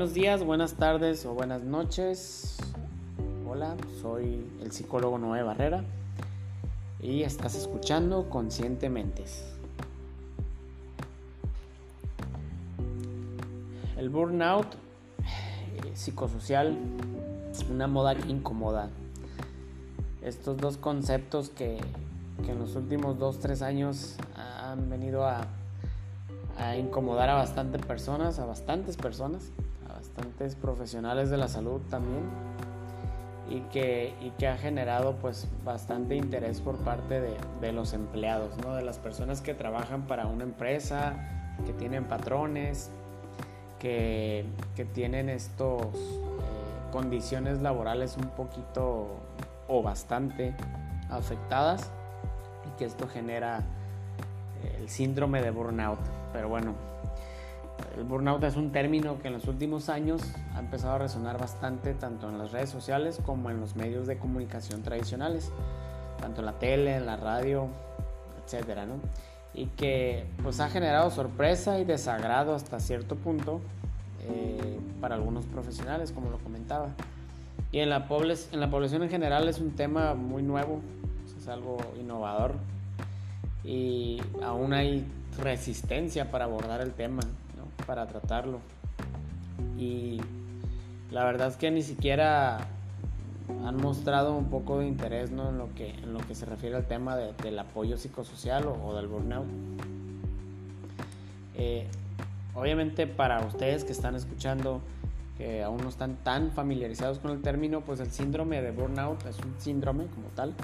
Buenos días, buenas tardes o buenas noches. Hola, soy el psicólogo Noé Barrera y estás escuchando Conscientemente. El burnout eh, psicosocial, una moda que incomoda. Estos dos conceptos que, que en los últimos 2-3 años han venido a a incomodar a bastantes personas, a bastantes personas, bastantes profesionales de la salud también y que, y que ha generado pues bastante interés por parte de, de, los empleados, ¿no? de las personas que trabajan para una empresa, que tienen patrones, que, que tienen estos eh, condiciones laborales un poquito o bastante afectadas y que esto genera el síndrome de burnout. Pero bueno, el burnout es un término que en los últimos años ha empezado a resonar bastante tanto en las redes sociales como en los medios de comunicación tradicionales, tanto en la tele, en la radio, etcétera, ¿no? Y que pues ha generado sorpresa y desagrado hasta cierto punto eh, para algunos profesionales, como lo comentaba. Y en la, en la población en general es un tema muy nuevo, es algo innovador y aún hay resistencia para abordar el tema, para tratarlo. Y la verdad es que ni siquiera han mostrado un poco de interés ¿no? en, lo que, en lo que se refiere al tema del apoyo psicosocial o, del burnout. Eh, obviamente para ustedes que están escuchando, que aún no están tan familiarizados con el término, pues el síndrome de burnout es un síndrome como tal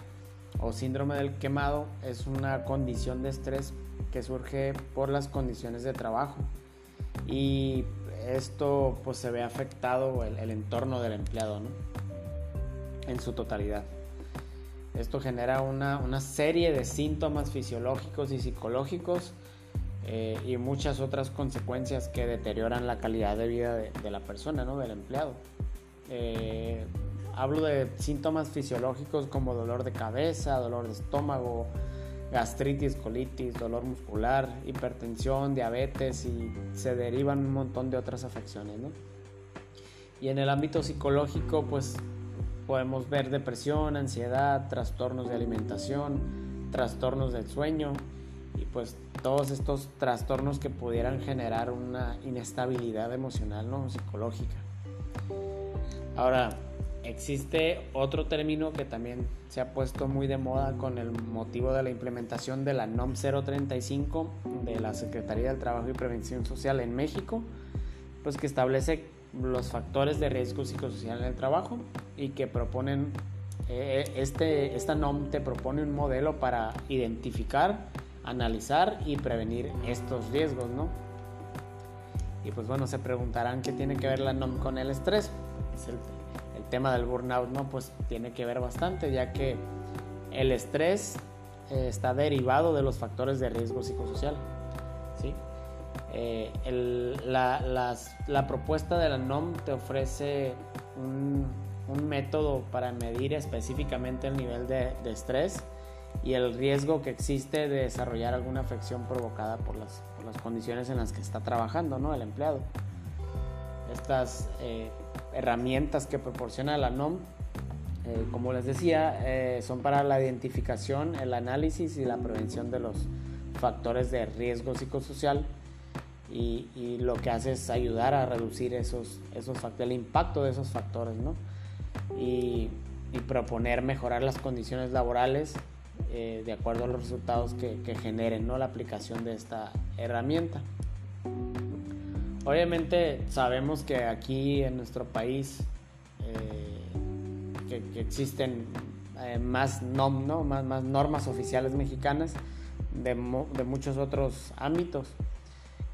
o síndrome del quemado es una condición de estrés que surge por las condiciones de trabajo y esto pues se ve afectado el, entorno del empleado ¿no? en su totalidad. Esto genera una, una serie de síntomas fisiológicos y psicológicos eh, y muchas otras consecuencias que deterioran la calidad de vida de, de la persona, ¿no? del empleado. Eh, Hablo de síntomas fisiológicos como dolor de cabeza, dolor de estómago, gastritis, colitis, dolor muscular, hipertensión, diabetes y se derivan un montón de otras afecciones. ¿no? Y en el ámbito psicológico, pues podemos ver depresión, ansiedad, trastornos de alimentación, trastornos del sueño y pues todos estos trastornos que pudieran generar una inestabilidad emocional, ¿no? psicológica. Ahora, Existe otro término que también se ha puesto muy de moda con el motivo de la implementación de la NOM 035 de la Secretaría del Trabajo y Prevención Social en México, pues que establece los factores de riesgo psicosocial en el trabajo y que proponen, eh, este, esta NOM te propone un modelo para identificar, analizar y prevenir estos riesgos, ¿no? Y pues bueno, se preguntarán qué tiene que ver la NOM con el estrés. Es el tema del burnout, ¿no? Pues tiene que ver bastante, ya que el estrés eh, está derivado de los factores de riesgo psicosocial, ¿sí? Eh, la, propuesta de la NOM te ofrece un, método para medir específicamente el nivel de, estrés y el riesgo que existe de desarrollar alguna afección provocada por las, condiciones en las que está trabajando ¿no? el empleado. Estas eh, herramientas que proporciona la NOM, eh, como les decía, eh, son para la identificación, el análisis y la prevención de los factores de riesgo psicosocial y, lo que hace es ayudar a reducir esos, esos el impacto de esos factores ¿no? y, proponer mejorar las condiciones laborales eh, de acuerdo a los resultados que, que generen ¿no? la aplicación de esta herramienta. Obviamente sabemos que aquí en nuestro país eh, que, existen eh, más, nom, ¿no? más, normas oficiales mexicanas de, de, muchos otros ámbitos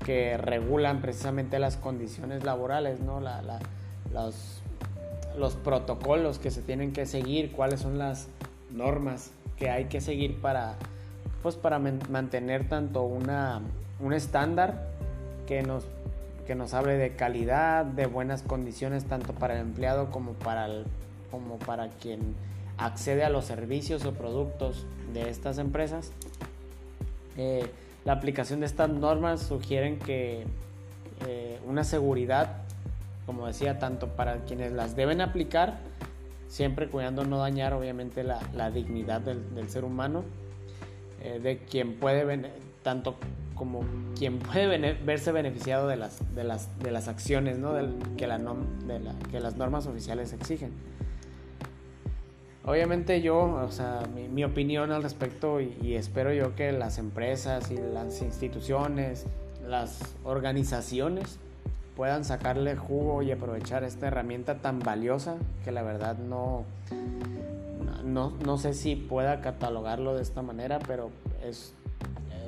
que regulan precisamente las condiciones laborales, los, los protocolos que se tienen que seguir, cuáles son las normas que hay que seguir para, pues para mantener tanto una, un estándar que nos que nos hable de calidad, de buenas condiciones tanto para el empleado como para, el, como para quien accede a los servicios o productos de estas empresas. Eh, la aplicación de estas normas sugieren que eh, una seguridad como decía, tanto para quienes las deben aplicar, siempre cuidando no dañar obviamente la, dignidad del, ser humano, eh, de quien puede, tanto como quien puede verse beneficiado de las, de las, de las acciones ¿no? que, la que las normas oficiales exigen. Obviamente yo, o sea, mi, opinión al respecto y, espero yo que las empresas y las instituciones, las organizaciones puedan sacarle jugo y aprovechar esta herramienta tan valiosa que la verdad no, no, sé si pueda catalogarlo de esta manera, pero es,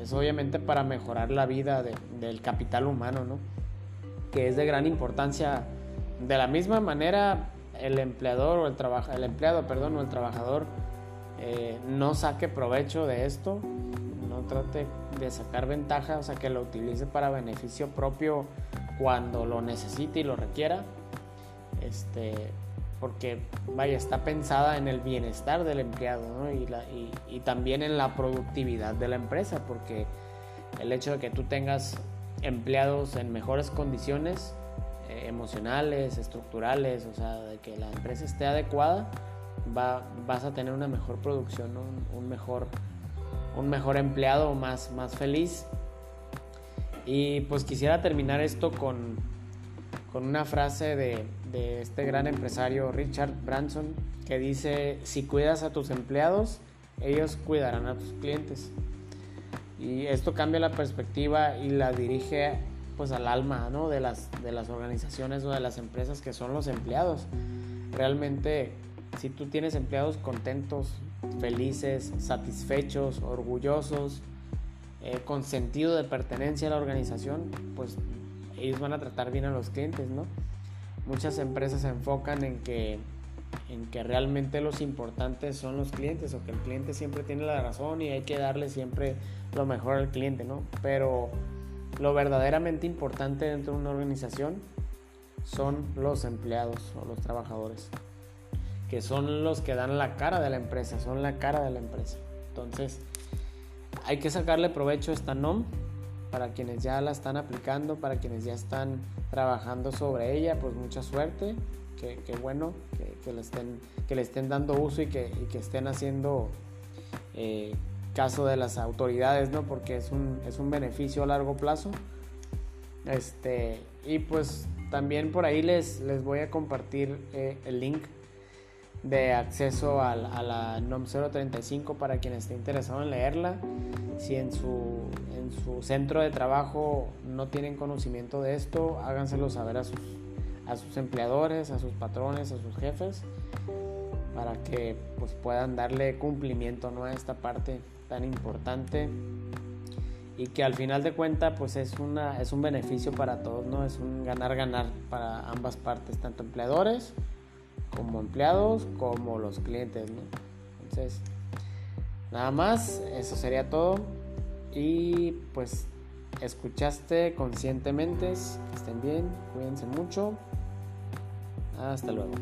es obviamente para mejorar la vida del capital humano, ¿no? que es de gran importancia. De la misma manera, el empleador o el, el empleado, perdón, el trabajador eh, no saque provecho de esto, no trate de sacar ventaja, o sea, que lo utilice para beneficio propio cuando lo necesite y lo requiera. Este, porque vaya, está pensada en el bienestar del empleado y, y, también en la productividad de la empresa, porque el hecho de que tú tengas empleados en mejores condiciones eh, emocionales, estructurales, o sea, de que la empresa esté adecuada, va, vas a tener una mejor producción, un, mejor, un mejor empleado más, más feliz. Y pues quisiera terminar esto con, con una frase de, este gran empresario Richard Branson que dice, si cuidas a tus empleados, ellos cuidarán a tus clientes. Y esto cambia la perspectiva y la dirige pues al alma ¿no? de, las, de las organizaciones o de las empresas que son los empleados. Realmente, si tú tienes empleados contentos, felices, satisfechos, orgullosos, eh, con sentido de pertenencia a la organización, pues ellos van a tratar bien a los clientes, ¿no? Muchas empresas se enfocan en que, en que realmente los importantes son los clientes o que el cliente siempre tiene la razón y hay que darle siempre lo mejor al cliente, ¿no? Pero lo verdaderamente importante dentro de una organización son los empleados o los trabajadores, que son los que dan la cara de la empresa, son la cara de la empresa. Entonces, hay que sacarle provecho a esta NOM para quienes ya la están aplicando, para quienes ya están trabajando sobre ella, pues mucha suerte, que, bueno, que, le estén, que le estén dando uso y que, estén haciendo eh, caso de las autoridades, ¿no? Porque es un, es un beneficio a largo plazo. Este, y pues también por ahí les, les voy a compartir eh, el link de acceso a, la NOM 035 para quien esté interesado en leerla. Si en su, en su centro de trabajo no tienen conocimiento de esto, háganselo saber a sus, a sus empleadores, a sus patrones, a sus jefes, para que pues, puedan darle cumplimiento ¿no? a esta parte tan importante y que al final de cuentas pues es, una, es un beneficio para todos, ¿no? Es un ganar-ganar para ambas partes, tanto empleadores como empleados como los clientes. Entonces, nada más, eso sería todo y pues escuchaste conscientemente, estén bien, cuídense mucho, hasta luego.